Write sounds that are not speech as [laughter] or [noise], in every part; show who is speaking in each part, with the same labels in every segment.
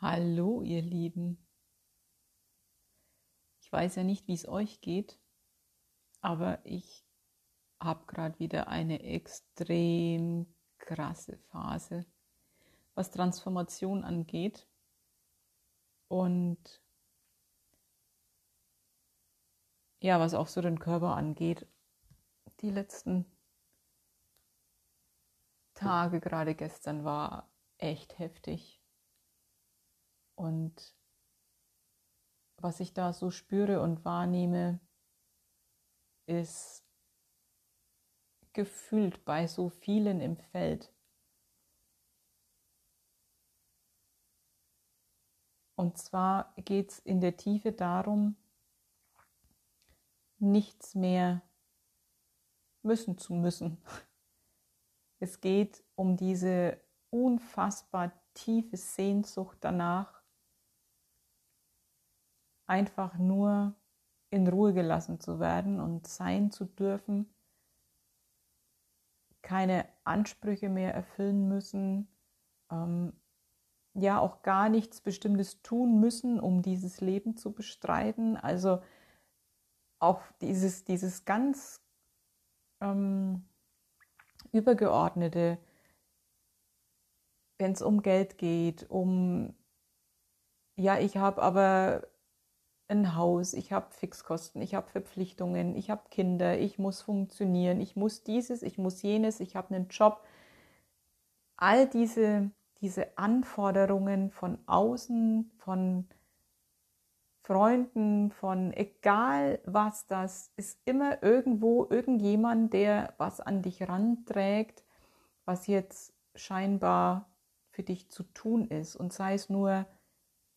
Speaker 1: Hallo, ihr Lieben. Ich weiß ja nicht, wie es euch geht, aber ich habe gerade wieder eine extrem krasse Phase, was Transformation angeht. Und ja, was auch so den Körper angeht. Die letzten Tage, gerade gestern, war echt heftig. Und was ich da so spüre und wahrnehme, ist gefühlt bei so vielen im Feld. Und zwar geht es in der Tiefe darum, nichts mehr müssen zu müssen. Es geht um diese unfassbar tiefe Sehnsucht danach, einfach nur in Ruhe gelassen zu werden und sein zu dürfen, keine Ansprüche mehr erfüllen müssen, ähm, ja auch gar nichts Bestimmtes tun müssen, um dieses Leben zu bestreiten. Also auch dieses, dieses ganz ähm, übergeordnete, wenn es um Geld geht, um, ja, ich habe aber ein Haus, ich habe Fixkosten, ich habe Verpflichtungen, ich habe Kinder, ich muss funktionieren, ich muss dieses, ich muss jenes, ich habe einen Job. All diese, diese Anforderungen von außen, von Freunden, von egal was das, ist immer irgendwo irgendjemand, der was an dich ranträgt, was jetzt scheinbar für dich zu tun ist. Und sei es nur,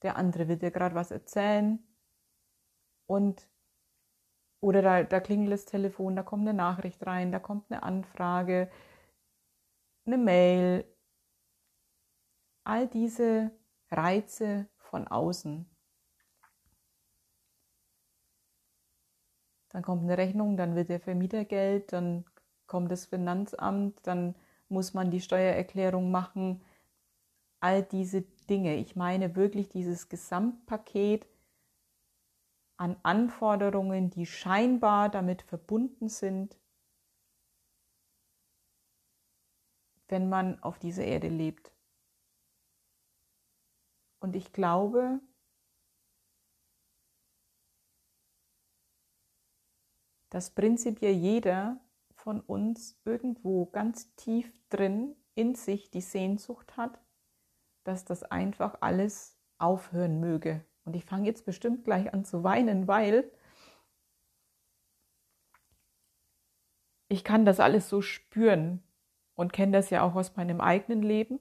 Speaker 1: der andere will dir gerade was erzählen, und oder da, da klingelt das Telefon, da kommt eine Nachricht rein, da kommt eine Anfrage, eine Mail. All diese Reize von außen. Dann kommt eine Rechnung, dann wird der Vermieter Geld, dann kommt das Finanzamt, dann muss man die Steuererklärung machen. All diese Dinge. Ich meine wirklich dieses Gesamtpaket an Anforderungen, die scheinbar damit verbunden sind, wenn man auf dieser Erde lebt. Und ich glaube, dass prinzipiell jeder von uns irgendwo ganz tief drin in sich die Sehnsucht hat, dass das einfach alles aufhören möge. Und ich fange jetzt bestimmt gleich an zu weinen, weil ich kann das alles so spüren und kenne das ja auch aus meinem eigenen Leben.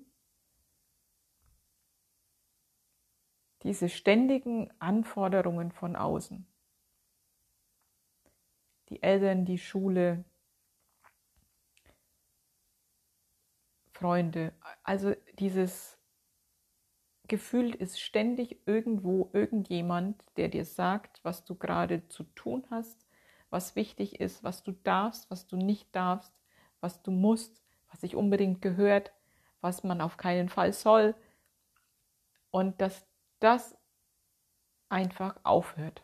Speaker 1: Diese ständigen Anforderungen von außen. Die Eltern, die Schule, Freunde, also dieses gefühlt ist ständig irgendwo irgendjemand, der dir sagt, was du gerade zu tun hast, was wichtig ist, was du darfst, was du nicht darfst, was du musst, was sich unbedingt gehört, was man auf keinen Fall soll. Und dass das einfach aufhört.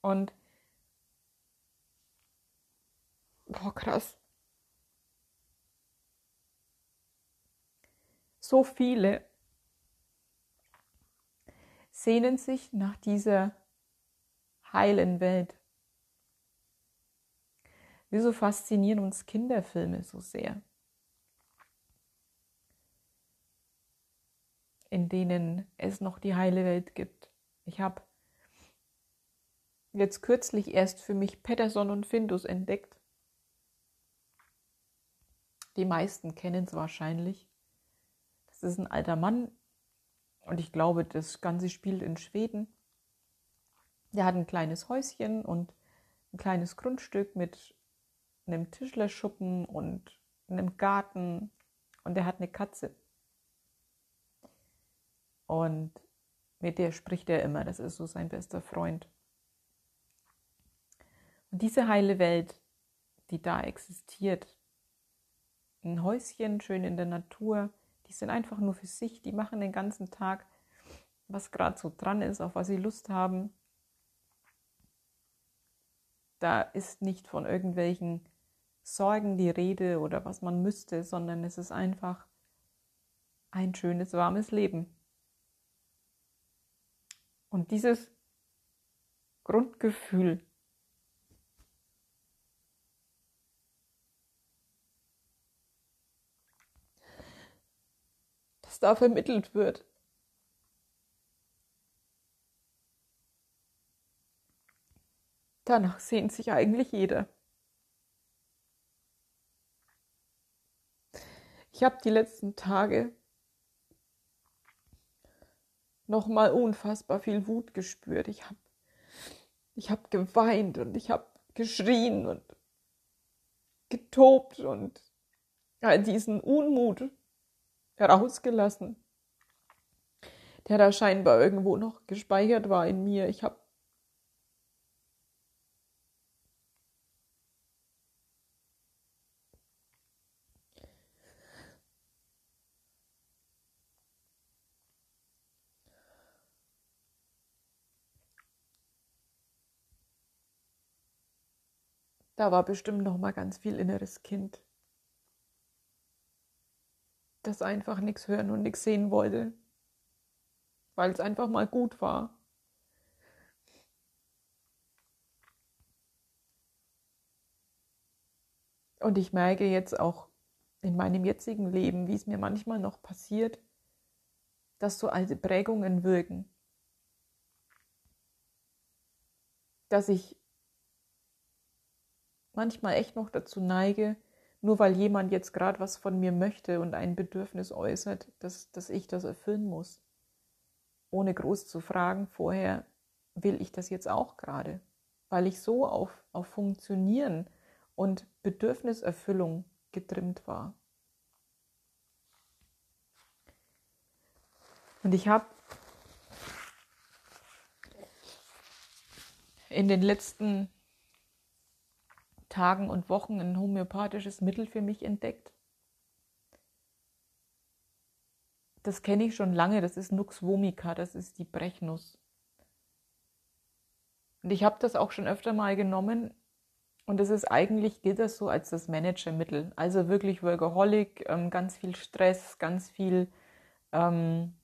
Speaker 1: Und boah, krass. So viele sehnen sich nach dieser heilen Welt. Wieso faszinieren uns Kinderfilme so sehr? In denen es noch die heile Welt gibt. Ich habe jetzt kürzlich erst für mich Patterson und Findus entdeckt. Die meisten kennen es wahrscheinlich ist ein alter Mann und ich glaube, das Ganze spielt in Schweden. Der hat ein kleines Häuschen und ein kleines Grundstück mit einem Tischlerschuppen und einem Garten und er hat eine Katze. Und mit der spricht er immer, das ist so sein bester Freund. Und diese heile Welt, die da existiert, ein Häuschen schön in der Natur, die sind einfach nur für sich, die machen den ganzen Tag, was gerade so dran ist, auf was sie Lust haben. Da ist nicht von irgendwelchen Sorgen die Rede oder was man müsste, sondern es ist einfach ein schönes, warmes Leben. Und dieses Grundgefühl, da vermittelt wird, danach sehnt sich eigentlich jeder. Ich habe die letzten Tage nochmal unfassbar viel Wut gespürt. Ich habe ich hab geweint und ich habe geschrien und getobt und all diesen Unmut herausgelassen, der da scheinbar irgendwo noch gespeichert war in mir. Ich habe Da war bestimmt noch mal ganz viel inneres Kind, das einfach nichts hören und nichts sehen wollte, weil es einfach mal gut war. Und ich merke jetzt auch in meinem jetzigen Leben, wie es mir manchmal noch passiert, dass so alte Prägungen wirken. Dass ich manchmal echt noch dazu neige, nur weil jemand jetzt gerade was von mir möchte und ein Bedürfnis äußert, dass, dass ich das erfüllen muss. Ohne groß zu fragen vorher, will ich das jetzt auch gerade? Weil ich so auf, auf Funktionieren und Bedürfniserfüllung getrimmt war. Und ich habe in den letzten Tagen und Wochen ein homöopathisches Mittel für mich entdeckt. Das kenne ich schon lange, das ist Nux vomica, das ist die Brechnuss. Und ich habe das auch schon öfter mal genommen und es ist eigentlich, gilt das so als das Managermittel. Also wirklich Workaholic, ähm, ganz viel Stress, ganz viel ähm,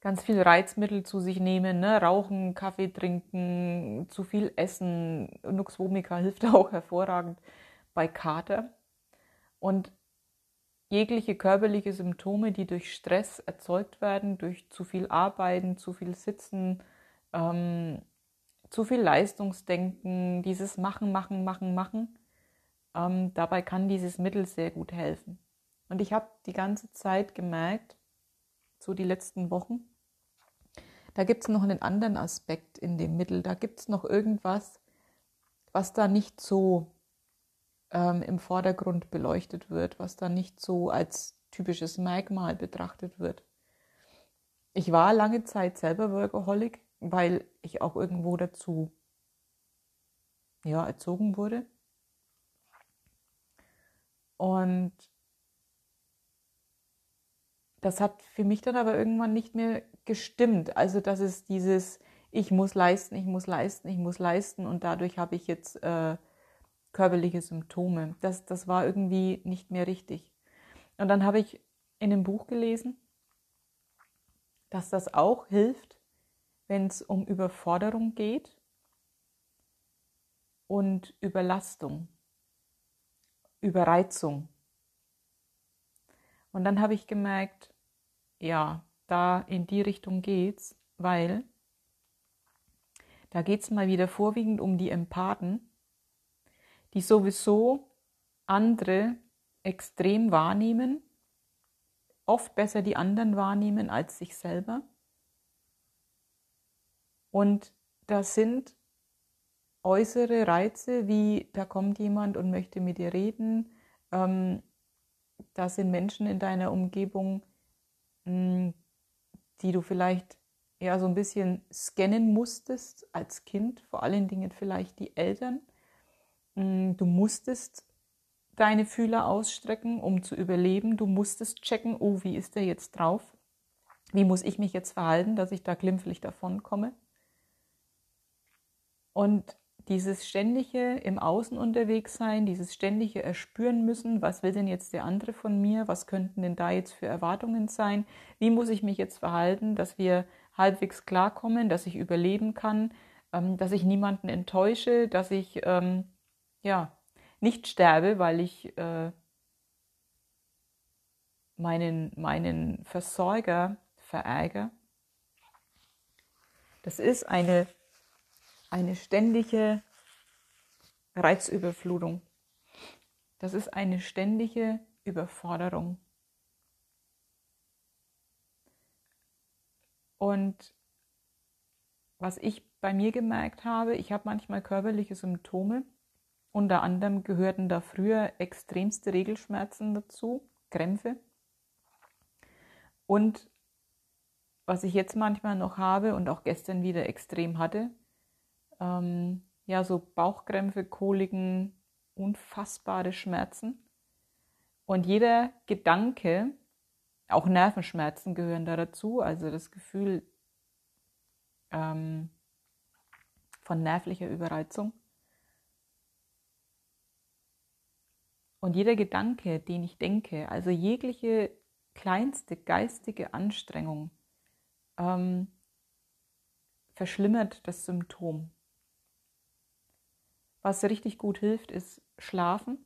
Speaker 1: ganz viel Reizmittel zu sich nehmen, ne? rauchen, Kaffee trinken, zu viel essen. Nux vomica [laughs] hilft auch hervorragend bei Kater. Und jegliche körperliche Symptome, die durch Stress erzeugt werden, durch zu viel Arbeiten, zu viel Sitzen, ähm, zu viel Leistungsdenken, dieses Machen, Machen, Machen, Machen, ähm, dabei kann dieses Mittel sehr gut helfen. Und ich habe die ganze Zeit gemerkt, so die letzten Wochen, da gibt es noch einen anderen Aspekt in dem Mittel. Da gibt es noch irgendwas, was da nicht so ähm, im Vordergrund beleuchtet wird, was da nicht so als typisches Merkmal betrachtet wird. Ich war lange Zeit selber Workaholic, weil ich auch irgendwo dazu ja, erzogen wurde. Und das hat für mich dann aber irgendwann nicht mehr gestimmt. Also dass es dieses, ich muss leisten, ich muss leisten, ich muss leisten und dadurch habe ich jetzt äh, körperliche Symptome. Das, das war irgendwie nicht mehr richtig. Und dann habe ich in einem Buch gelesen, dass das auch hilft, wenn es um Überforderung geht und Überlastung, Überreizung. Und dann habe ich gemerkt, ja, da in die Richtung geht's, weil da geht es mal wieder vorwiegend um die Empathen, die sowieso andere extrem wahrnehmen, oft besser die anderen wahrnehmen als sich selber. Und das sind äußere Reize, wie da kommt jemand und möchte mit dir reden, ähm, da sind Menschen in deiner Umgebung, hm, die du vielleicht ja so ein bisschen scannen musstest als Kind, vor allen Dingen vielleicht die Eltern. Hm, du musstest deine Fühler ausstrecken, um zu überleben. Du musstest checken, oh, wie ist der jetzt drauf? Wie muss ich mich jetzt verhalten, dass ich da glimpflich davon komme? Und dieses ständige im Außen unterwegs sein, dieses ständige erspüren müssen, was will denn jetzt der andere von mir, was könnten denn da jetzt für Erwartungen sein, wie muss ich mich jetzt verhalten, dass wir halbwegs klarkommen, dass ich überleben kann, ähm, dass ich niemanden enttäusche, dass ich ähm, ja nicht sterbe, weil ich äh, meinen, meinen Versorger verärgere. Das ist eine, eine ständige Reizüberflutung. Das ist eine ständige Überforderung. Und was ich bei mir gemerkt habe, ich habe manchmal körperliche Symptome. Unter anderem gehörten da früher extremste Regelschmerzen dazu, Krämpfe. Und was ich jetzt manchmal noch habe und auch gestern wieder extrem hatte, ähm, ja, so Bauchkrämpfe, Koliken, unfassbare Schmerzen. Und jeder Gedanke, auch Nervenschmerzen gehören da dazu, also das Gefühl, ähm, von nervlicher Überreizung. Und jeder Gedanke, den ich denke, also jegliche kleinste geistige Anstrengung, ähm, verschlimmert das Symptom. Was richtig gut hilft, ist Schlafen.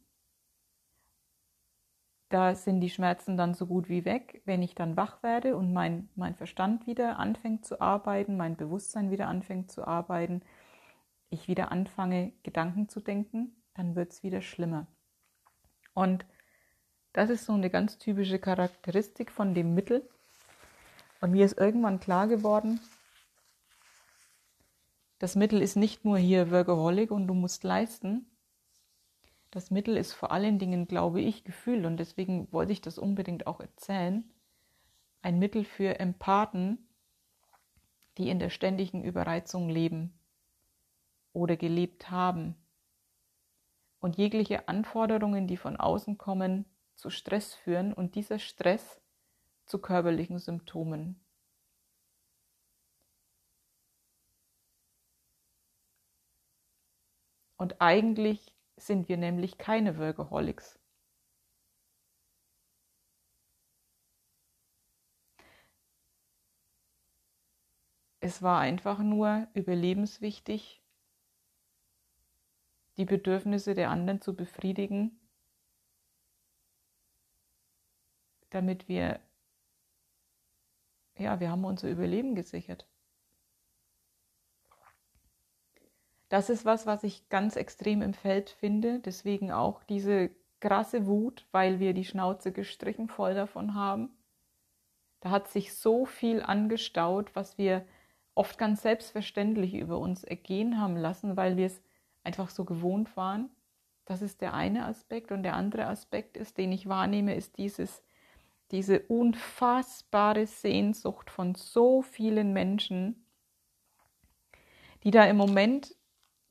Speaker 1: Da sind die Schmerzen dann so gut wie weg, wenn ich dann wach werde und mein, mein Verstand wieder anfängt zu arbeiten, mein Bewusstsein wieder anfängt zu arbeiten, ich wieder anfange, Gedanken zu denken, dann wird es wieder schlimmer. Und das ist so eine ganz typische Charakteristik von dem Mittel. Und mir ist irgendwann klar geworden, das Mittel ist nicht nur hier Workaholic und du musst leisten. Das Mittel ist vor allen Dingen, glaube ich, Gefühl und deswegen wollte ich das unbedingt auch erzählen. Ein Mittel für Empathen, die in der ständigen Überreizung leben oder gelebt haben. Und jegliche Anforderungen, die von außen kommen, zu Stress führen und dieser Stress zu körperlichen Symptomen. Und eigentlich sind wir nämlich keine Workaholics. Es war einfach nur überlebenswichtig, die Bedürfnisse der anderen zu befriedigen, damit wir, ja, wir haben unser Überleben gesichert. Das ist was, was ich ganz extrem im Feld finde, deswegen auch diese krasse Wut, weil wir die Schnauze gestrichen voll davon haben. Da hat sich so viel angestaut, was wir oft ganz selbstverständlich über uns ergehen haben lassen, weil wir es einfach so gewohnt waren. Das ist der eine Aspekt. Und der andere Aspekt ist, den ich wahrnehme, ist dieses, diese unfassbare Sehnsucht von so vielen Menschen, die da im Moment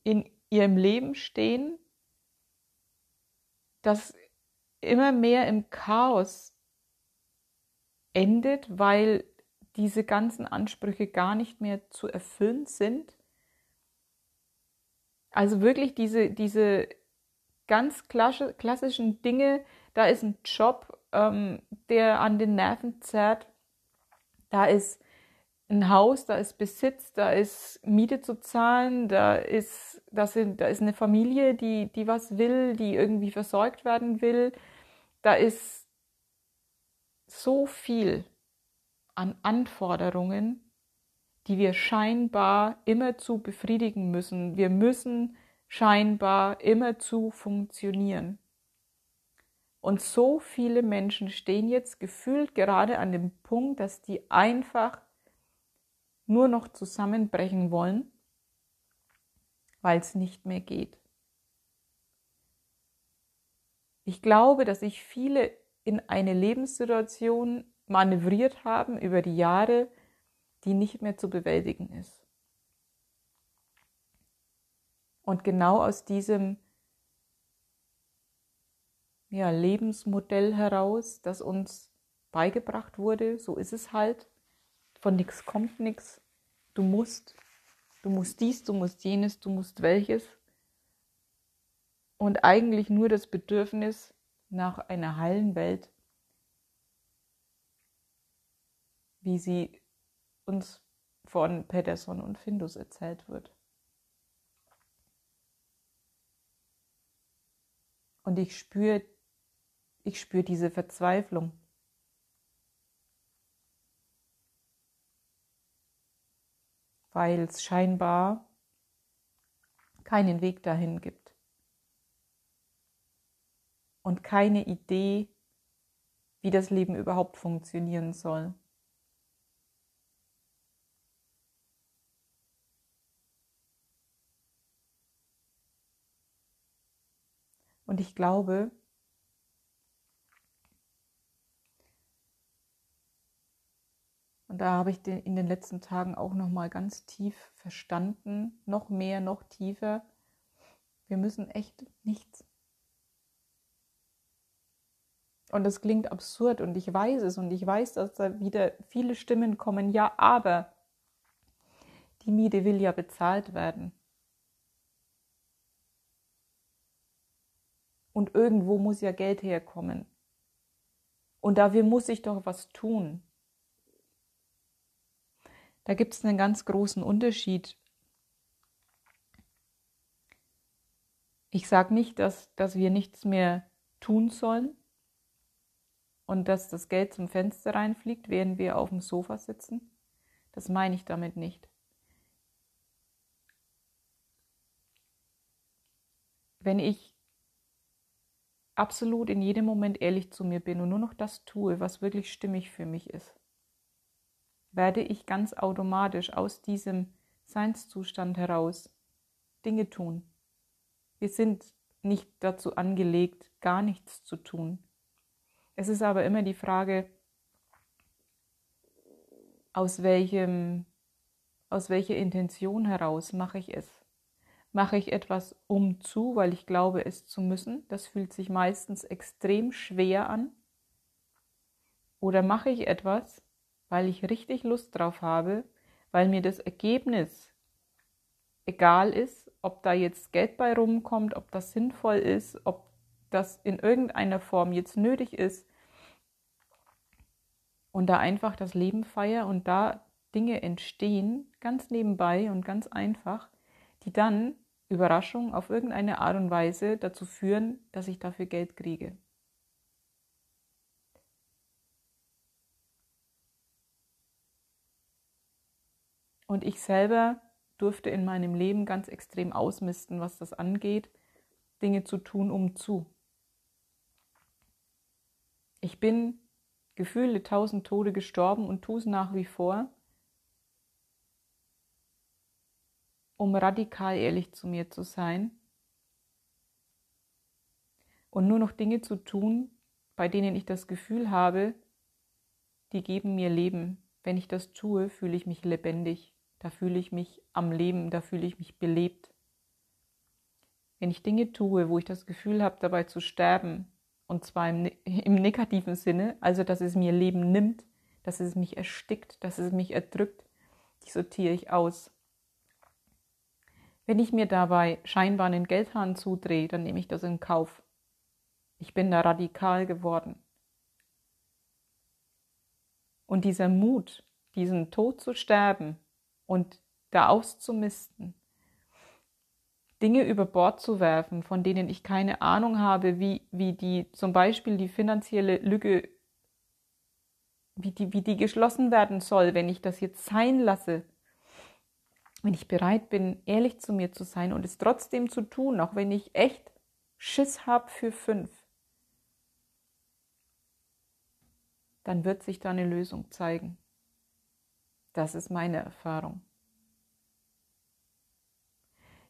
Speaker 1: in ihrem Leben stehen, das immer mehr im Chaos endet, weil diese ganzen Ansprüche gar nicht mehr zu erfüllen sind. Also wirklich diese, diese ganz klassischen Dinge, da ist ein Job, ähm, der an den Nerven zerrt, da ist ein Haus, da ist Besitz, da ist Miete zu zahlen, da ist, da sind, da ist eine Familie, die, die was will, die irgendwie versorgt werden will. Da ist so viel an Anforderungen, die wir scheinbar immer zu befriedigen müssen. Wir müssen scheinbar immer zu funktionieren. Und so viele Menschen stehen jetzt gefühlt gerade an dem Punkt, dass die einfach nur noch zusammenbrechen wollen, weil es nicht mehr geht. Ich glaube, dass sich viele in eine Lebenssituation manövriert haben über die Jahre, die nicht mehr zu bewältigen ist. Und genau aus diesem ja, Lebensmodell heraus, das uns beigebracht wurde. So ist es halt. Von nichts kommt nichts. Du musst, du musst dies, du musst jenes, du musst welches. Und eigentlich nur das Bedürfnis nach einer heilen Welt, wie sie uns von Pedersen und Findus erzählt wird. Und ich spüre, ich spüre diese Verzweiflung. Weil es scheinbar keinen Weg dahin gibt. Und keine Idee, wie das Leben überhaupt funktionieren soll. Und ich glaube, und da habe ich in den letzten Tagen auch noch mal ganz tief verstanden, noch mehr, noch tiefer. Wir müssen echt nichts. Und das klingt absurd und ich weiß es und ich weiß, dass da wieder viele Stimmen kommen. Ja, aber die Miete will ja bezahlt werden. Und irgendwo muss ja Geld herkommen. Und dafür muss ich doch was tun. Da gibt es einen ganz großen Unterschied. Ich sage nicht, dass, dass wir nichts mehr tun sollen und dass das Geld zum Fenster reinfliegt, während wir auf dem Sofa sitzen. Das meine ich damit nicht. Wenn ich absolut in jedem Moment ehrlich zu mir bin und nur noch das tue, was wirklich stimmig für mich ist, werde ich ganz automatisch aus diesem Seinszustand heraus Dinge tun. Wir sind nicht dazu angelegt, gar nichts zu tun. Es ist aber immer die Frage, aus welchem, aus welcher Intention heraus mache ich es. Mache ich etwas um zu, weil ich glaube, es zu müssen? Das fühlt sich meistens extrem schwer an. Oder mache ich etwas, weil ich richtig Lust drauf habe, weil mir das Ergebnis egal ist, ob da jetzt Geld bei rumkommt, ob das sinnvoll ist, ob das in irgendeiner Form jetzt nötig ist. Und da einfach das Leben feier und da Dinge entstehen, ganz nebenbei und ganz einfach, die dann Überraschung auf irgendeine Art und Weise dazu führen, dass ich dafür Geld kriege. Und ich selber durfte in meinem Leben ganz extrem ausmisten, was das angeht, Dinge zu tun, um zu. Ich bin gefühlte tausend Tode gestorben und tue es nach wie vor. um radikal ehrlich zu mir zu sein und nur noch Dinge zu tun, bei denen ich das Gefühl habe, die geben mir Leben. Wenn ich das tue, fühle ich mich lebendig, da fühle ich mich am Leben, da fühle ich mich belebt. Wenn ich Dinge tue, wo ich das Gefühl habe, dabei zu sterben, und zwar im, ne-, im negativen Sinne, also dass es mir Leben nimmt, dass es mich erstickt, dass es mich erdrückt, die sortiere ich aus. Wenn ich mir dabei scheinbar einen Geldhahn zudrehe, dann nehme ich das in Kauf. Ich bin da radikal geworden. Und dieser Mut, diesen Tod zu sterben und da auszumisten, Dinge über Bord zu werfen, von denen ich keine Ahnung habe, wie, wie die zum Beispiel die finanzielle Lücke, wie die, wie die geschlossen werden soll, wenn ich das jetzt sein lasse, wenn ich bereit bin, ehrlich zu mir zu sein und es trotzdem zu tun, auch wenn ich echt Schiss habe für fünf, dann wird sich da eine Lösung zeigen. Das ist meine Erfahrung.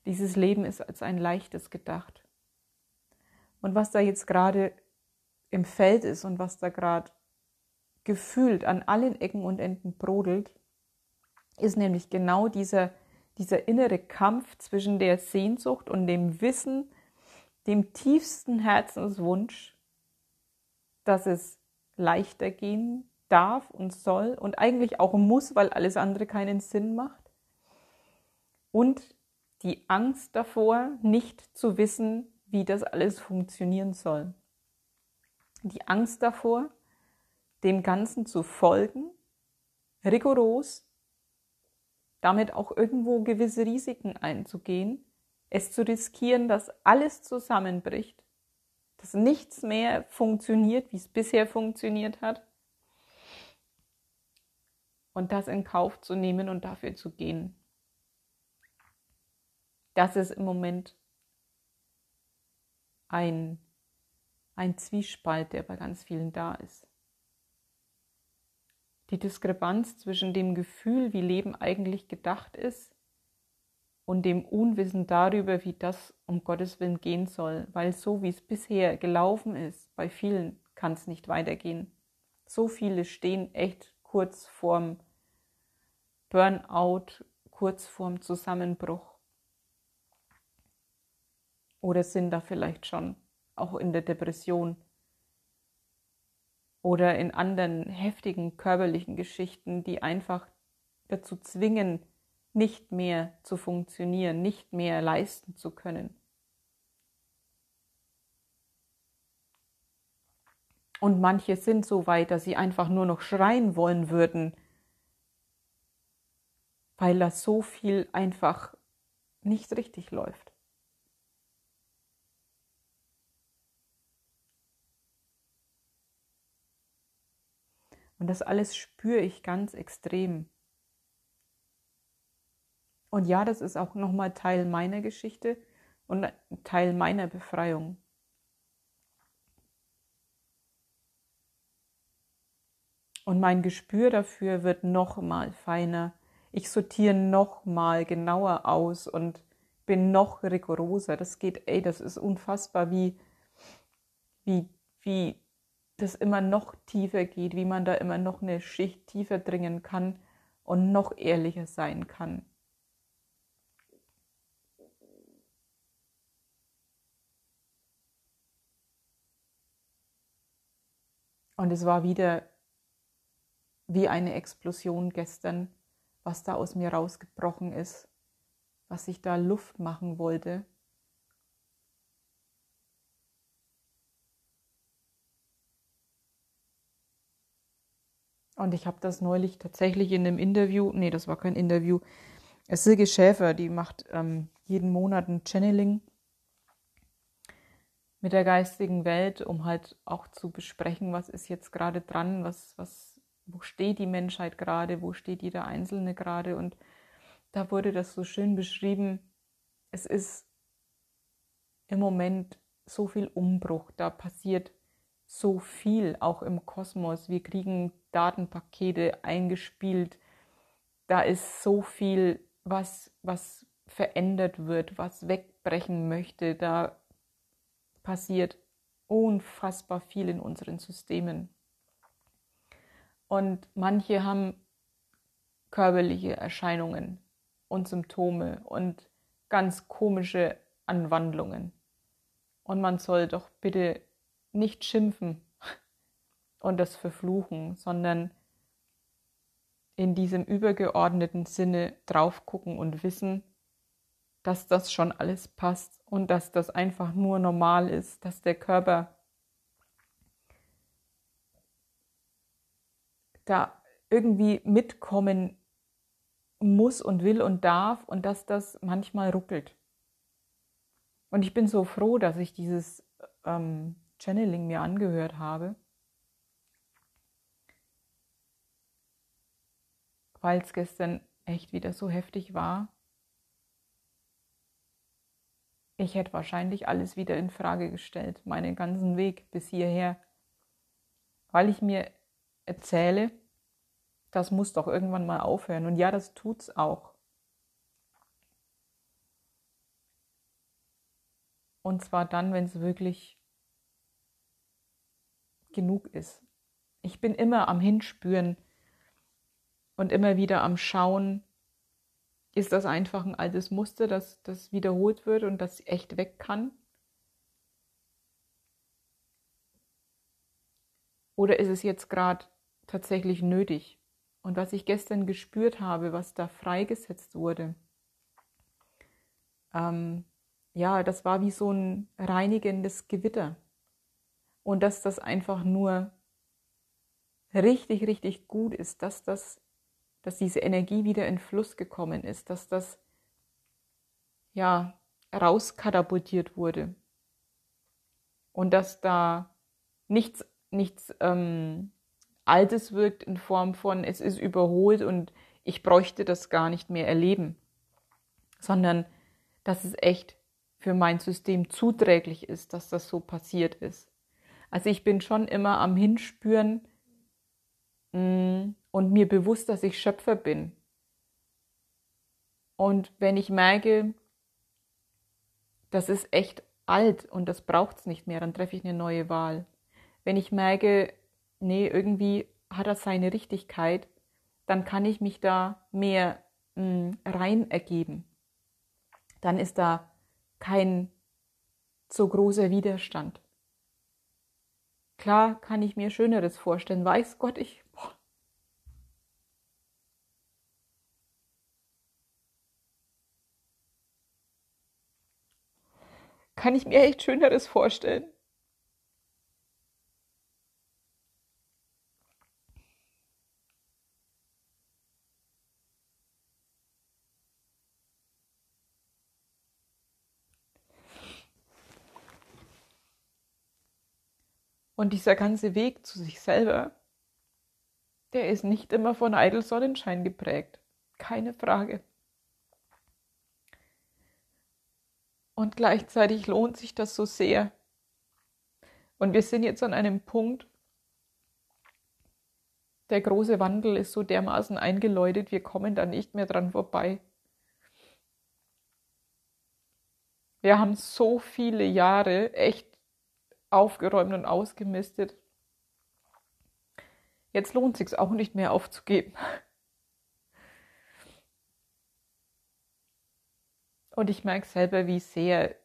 Speaker 1: Dieses Leben ist als ein leichtes gedacht. Und was da jetzt gerade im Feld ist und was da gerade gefühlt an allen Ecken und Enden brodelt, ist nämlich genau dieser dieser innere Kampf zwischen der Sehnsucht und dem Wissen, dem tiefsten Herzenswunsch, dass es leichter gehen darf und soll und eigentlich auch muss, weil alles andere keinen Sinn macht. Und die Angst davor, nicht zu wissen, wie das alles funktionieren soll. Die Angst davor, dem Ganzen zu folgen, rigoros, damit auch irgendwo gewisse Risiken einzugehen, es zu riskieren, dass alles zusammenbricht, dass nichts mehr funktioniert, wie es bisher funktioniert hat, und das in Kauf zu nehmen und dafür zu gehen. Das ist im Moment ein, ein Zwiespalt, der bei ganz vielen da ist. Die Diskrepanz zwischen dem Gefühl, wie Leben eigentlich gedacht ist, und dem Unwissen darüber, wie das um Gottes Willen gehen soll, weil so wie es bisher gelaufen ist, bei vielen kann es nicht weitergehen. So viele stehen echt kurz vorm Burnout, kurz vorm Zusammenbruch. Oder sind da vielleicht schon auch in der Depression oder in anderen heftigen körperlichen Geschichten, die einfach dazu zwingen, nicht mehr zu funktionieren, nicht mehr leisten zu können. Und manche sind so weit, dass sie einfach nur noch schreien wollen würden, weil da so viel einfach nicht richtig läuft. Und das alles spüre ich ganz extrem. Und ja, das ist auch nochmal Teil meiner Geschichte und Teil meiner Befreiung. Und mein Gespür dafür wird nochmal feiner. Ich sortiere nochmal genauer aus und bin noch rigoroser. Das geht, ey, das ist unfassbar, wie, wie, wie das immer noch tiefer geht, wie man da immer noch eine Schicht tiefer dringen kann und noch ehrlicher sein kann. Und es war wieder wie eine Explosion gestern, was da aus mir rausgebrochen ist, was ich da Luft machen wollte. Und ich habe das neulich tatsächlich in einem Interview, nee, das war kein Interview, Silke Schäfer, die macht ähm, jeden Monat ein Channeling mit der geistigen Welt, um halt auch zu besprechen, was ist jetzt gerade dran, was, was, wo steht die Menschheit gerade, wo steht jeder Einzelne gerade. Und da wurde das so schön beschrieben. Es ist im Moment so viel Umbruch, da passiert so viel auch im Kosmos. Wir kriegen Datenpakete eingespielt. Da ist so viel, was, was verändert wird, was wegbrechen möchte. Da passiert unfassbar viel in unseren Systemen. Und manche haben körperliche Erscheinungen und Symptome und ganz komische Anwandlungen. Und man soll doch bitte nicht schimpfen [laughs] und das verfluchen, sondern in diesem übergeordneten Sinne drauf gucken und wissen, dass das schon alles passt und dass das einfach nur normal ist, dass der Körper da irgendwie mitkommen muss und will und darf und dass das manchmal ruckelt. Und ich bin so froh, dass ich dieses ähm, Channeling mir angehört habe, weil es gestern echt wieder so heftig war Ich hätte wahrscheinlich alles wieder in Frage gestellt, meinen ganzen Weg bis hierher, weil ich mir erzähle, das muss doch irgendwann mal aufhören. Und ja, das tut's auch. Und zwar dann, wenn es wirklich genug ist. Ich bin immer am Hinspüren und immer wieder am Schauen, ist das einfach ein altes Muster, das, das wiederholt wird und das echt weg kann? Oder ist es jetzt gerade tatsächlich nötig? Und was ich gestern gespürt habe, was da freigesetzt wurde, ähm, ja, das war wie so ein reinigendes Gewitter. Und dass das einfach nur richtig, richtig gut ist, dass das, dass diese Energie wieder in Fluss gekommen ist, dass das ja rauskatapultiert wurde und dass da nichts, nichts ähm, Altes wirkt in Form von es ist überholt und ich bräuchte das gar nicht mehr erleben, sondern dass es echt für mein System zuträglich ist, dass das so passiert ist. Also ich bin schon immer am Hinspüren mh, mm, und mir bewusst, dass ich Schöpfer bin. Und wenn ich merke, das ist echt alt und das braucht es nicht mehr, dann treffe ich eine neue Wahl. Wenn ich merke, nee, irgendwie hat das seine Richtigkeit, dann kann ich mich da mehr mh, mm, rein ergeben. Dann ist da kein so großer Widerstand. Klar kann ich mir Schöneres vorstellen. Weiß Gott, ich. Boah. Kann ich mir echt Schöneres vorstellen. Und dieser ganze Weg zu sich selber, der ist nicht immer von eitel Sonnenschein geprägt. Keine Frage. Und gleichzeitig lohnt sich das so sehr. Und wir sind jetzt an einem Punkt, der große Wandel ist so dermaßen eingeläutet, wir kommen da nicht mehr dran vorbei. Wir haben so viele Jahre echt aufgeräumt und ausgemistet. Jetzt lohnt sich auch nicht mehr aufzugeben. Und ich merke selber, wie sehr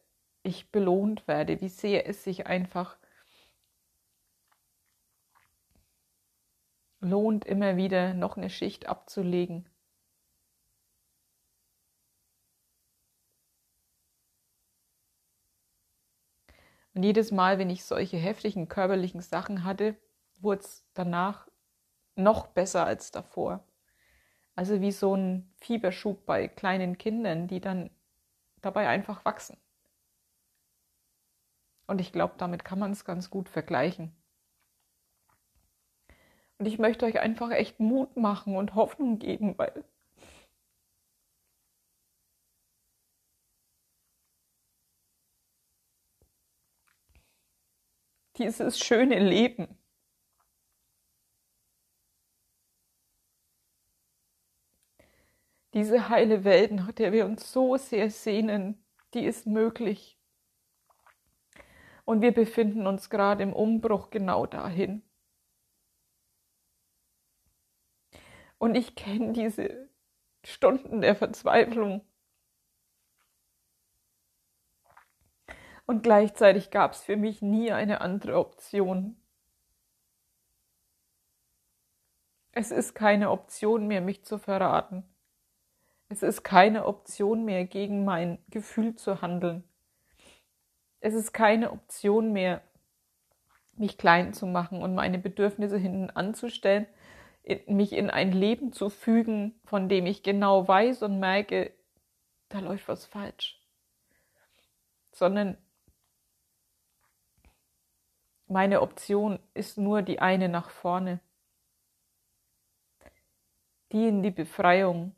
Speaker 1: ich belohnt werde, wie sehr es sich einfach lohnt, immer wieder noch eine Schicht abzulegen. Und jedes Mal, wenn ich solche heftigen körperlichen Sachen hatte, wurde es danach noch besser als davor. Also wie so ein Fieberschub bei kleinen Kindern, die dann dabei einfach wachsen. Und ich glaube, damit kann man es ganz gut vergleichen. Und ich möchte euch einfach echt Mut machen und Hoffnung geben, weil dieses schöne Leben. Diese heile Welt, nach der wir uns so sehr sehnen, die ist möglich. Und wir befinden uns gerade im Umbruch genau dahin. Und ich kenne diese Stunden der Verzweiflung, Und gleichzeitig gab es für mich nie eine andere Option. Es ist keine Option mehr, mich zu verraten. Es ist keine Option mehr, gegen mein Gefühl zu handeln. Es ist keine Option mehr, mich klein zu machen und meine Bedürfnisse hinten anzustellen, mich in ein Leben zu fügen, von dem ich genau weiß und merke, da läuft was falsch. Sondern meine Option ist nur die eine nach vorne. Die in die Befreiung.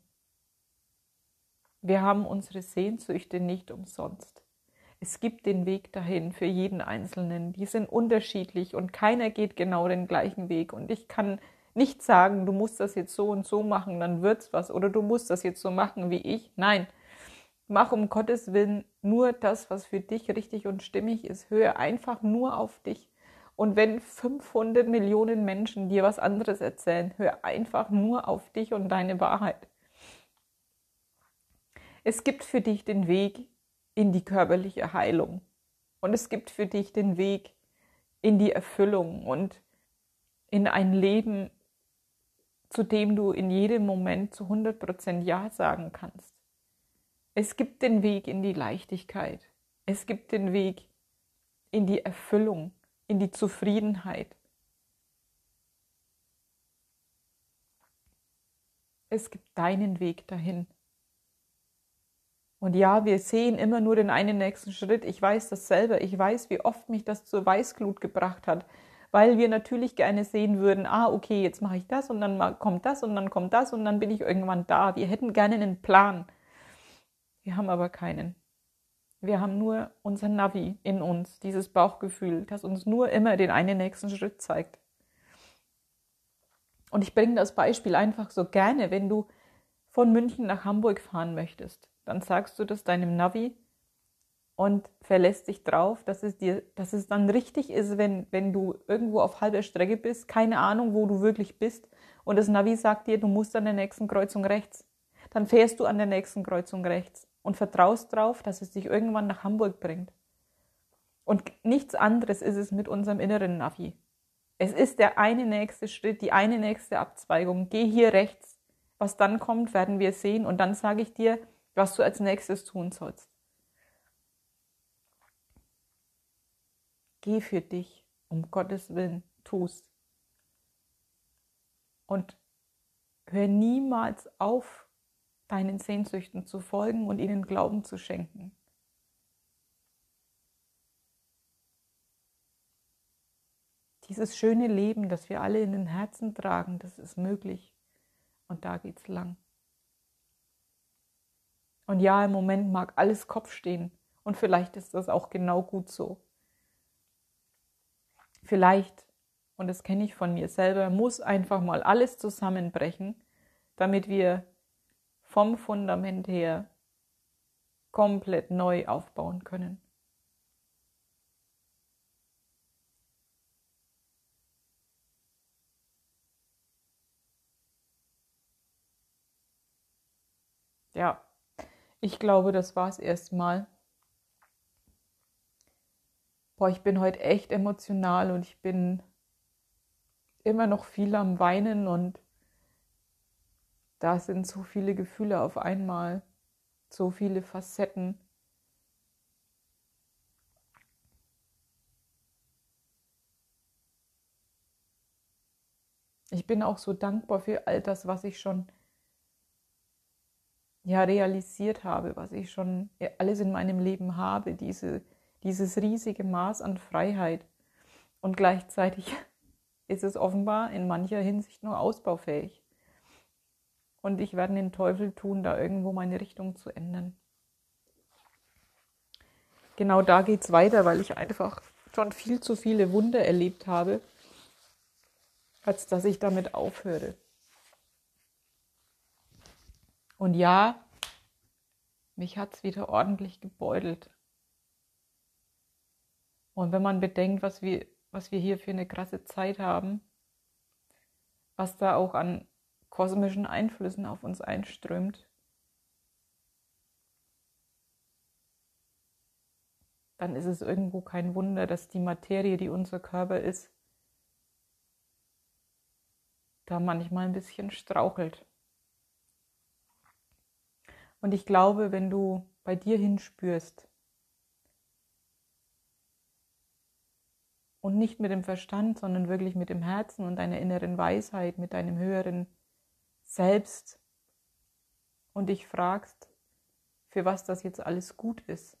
Speaker 1: Wir haben unsere Sehnsüchte nicht umsonst. Es gibt den Weg dahin für jeden Einzelnen. Die sind unterschiedlich und keiner geht genau den gleichen Weg. Und ich kann nicht sagen, du musst das jetzt so und so machen, dann wird's was. Oder du musst das jetzt so machen wie ich. Nein. Mach um Gottes Willen nur das, was für dich richtig und stimmig ist. Höre einfach nur auf dich. Und wenn 500 Millionen Menschen dir was anderes erzählen, hör einfach nur auf dich und deine Wahrheit. Es gibt für dich den Weg in die körperliche Heilung. Und es gibt für dich den Weg in die Erfüllung. Und in ein Leben, zu dem du in jedem Moment zu 100% Ja sagen kannst. Es gibt den Weg in die Leichtigkeit. Es gibt den Weg in die Erfüllung, in die Zufriedenheit. Es gibt deinen Weg dahin. Und ja, wir sehen immer nur den einen nächsten Schritt. Ich weiß das selber. Ich weiß, wie oft mich das zur Weißglut gebracht hat, weil wir natürlich gerne sehen würden, ah, okay, jetzt mache ich das und dann kommt das und dann kommt das und dann bin ich irgendwann da. Wir hätten gerne einen Plan. Wir haben aber keinen. Wir haben nur unser Navi in uns, dieses Bauchgefühl, das uns nur immer den einen nächsten Schritt zeigt. Und ich bringe das Beispiel einfach so gerne, wenn du von München nach Hamburg fahren möchtest, dann sagst du das deinem Navi und verlässt dich drauf, dass es dir, dass es dann richtig ist, wenn, wenn du irgendwo auf halber Strecke bist, keine Ahnung, wo du wirklich bist, und das Navi sagt dir, du musst an der nächsten Kreuzung rechts. Dann fährst du an der nächsten Kreuzung rechts und vertraust darauf, dass es dich irgendwann nach Hamburg bringt. Und nichts anderes ist es mit unserem inneren Navi. Es ist der eine nächste Schritt, die eine nächste Abzweigung. Geh hier rechts. Was dann kommt, werden wir sehen. Und dann sage ich dir, was du als nächstes tun sollst. Geh für dich, um Gottes Willen, tust. Und hör niemals auf, deinen Sehnsüchten zu folgen und ihnen Glauben zu schenken. Dieses schöne Leben, das wir alle in den Herzen tragen, das ist möglich. Und da geht's lang. Und ja, im Moment mag alles Kopf stehen. Und vielleicht ist das auch genau gut so. Vielleicht, und das kenne ich von mir selber, muss einfach mal alles zusammenbrechen, damit wir vom Fundament her komplett neu aufbauen können. Ja, ich glaube, das war es erstmal. Boah, ich bin heute echt emotional und ich bin immer noch viel am Weinen und da sind so viele Gefühle auf einmal, so viele Facetten. Ich bin auch so dankbar für all das, was ich schon ja realisiert habe, was ich schon alles in meinem Leben habe, diese, dieses riesige Maß an Freiheit. Und gleichzeitig [laughs] ist es offenbar in mancher Hinsicht nur ausbaufähig. Und ich werde den Teufel tun, da irgendwo meine Richtung zu ändern. Genau da geht es weiter, weil ich einfach schon viel zu viele Wunder erlebt habe, als dass ich damit aufhöre. Und ja, mich hat es wieder ordentlich gebeutelt. Und wenn man bedenkt, was wir, was wir hier für eine krasse Zeit haben, was da auch an kosmischen Einflüssen auf uns einströmt, dann ist es irgendwo kein Wunder, dass die Materie, die unser Körper ist, da manchmal ein bisschen strauchelt. Und ich glaube, wenn du bei dir hinspürst und nicht mit dem Verstand, sondern wirklich mit dem Herzen und deiner inneren Weisheit, mit deinem höheren selbst und dich fragst, für was das jetzt alles gut ist,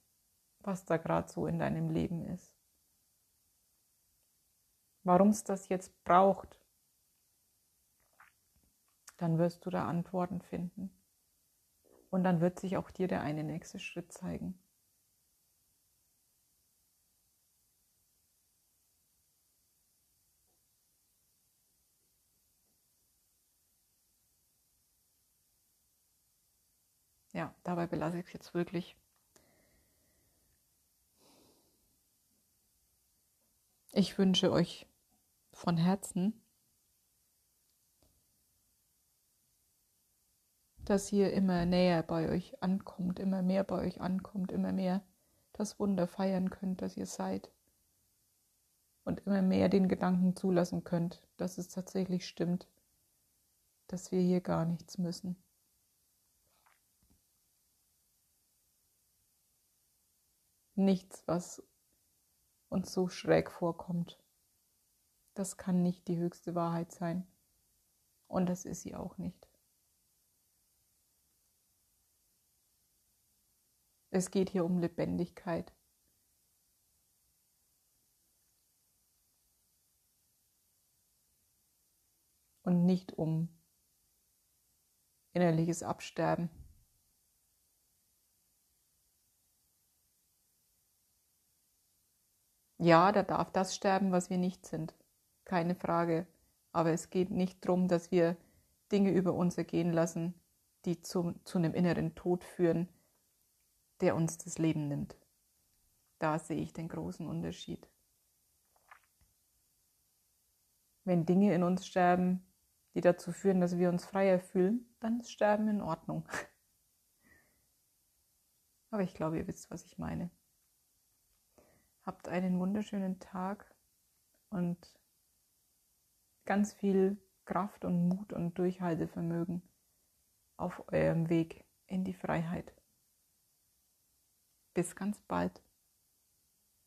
Speaker 1: was da gerade so in deinem Leben ist. Warum es das jetzt braucht, dann wirst du da Antworten finden. Und dann wird sich auch dir der eine nächste Schritt zeigen. ja, dabei belasse ich es jetzt wirklich. Ich wünsche euch von Herzen, dass ihr immer näher bei euch ankommt, immer mehr bei euch ankommt, immer mehr das Wunder feiern könnt, dass ihr seid. und immer mehr den Gedanken zulassen könnt, dass es tatsächlich stimmt, dass wir hier gar nichts müssen. Nichts, was uns so schräg vorkommt. Das kann nicht die höchste Wahrheit sein. Und das ist sie auch nicht. Es geht hier um Lebendigkeit. Und nicht um innerliches Absterben. Ja, da darf das sterben, was wir nicht sind. Keine Frage. Aber es geht nicht darum, dass wir Dinge über uns ergehen lassen, die zu, zu einem inneren Tod führen, der uns das Leben nimmt. Da sehe ich den großen Unterschied. Wenn Dinge in uns sterben, die dazu führen, dass wir uns freier fühlen, dann ist Sterben in Ordnung. [laughs] Aber ich glaube, ihr wisst, was ich meine. Habt einen wunderschönen Tag und ganz viel Kraft und Mut und Durchhaltevermögen auf eurem Weg in die Freiheit. Bis ganz bald.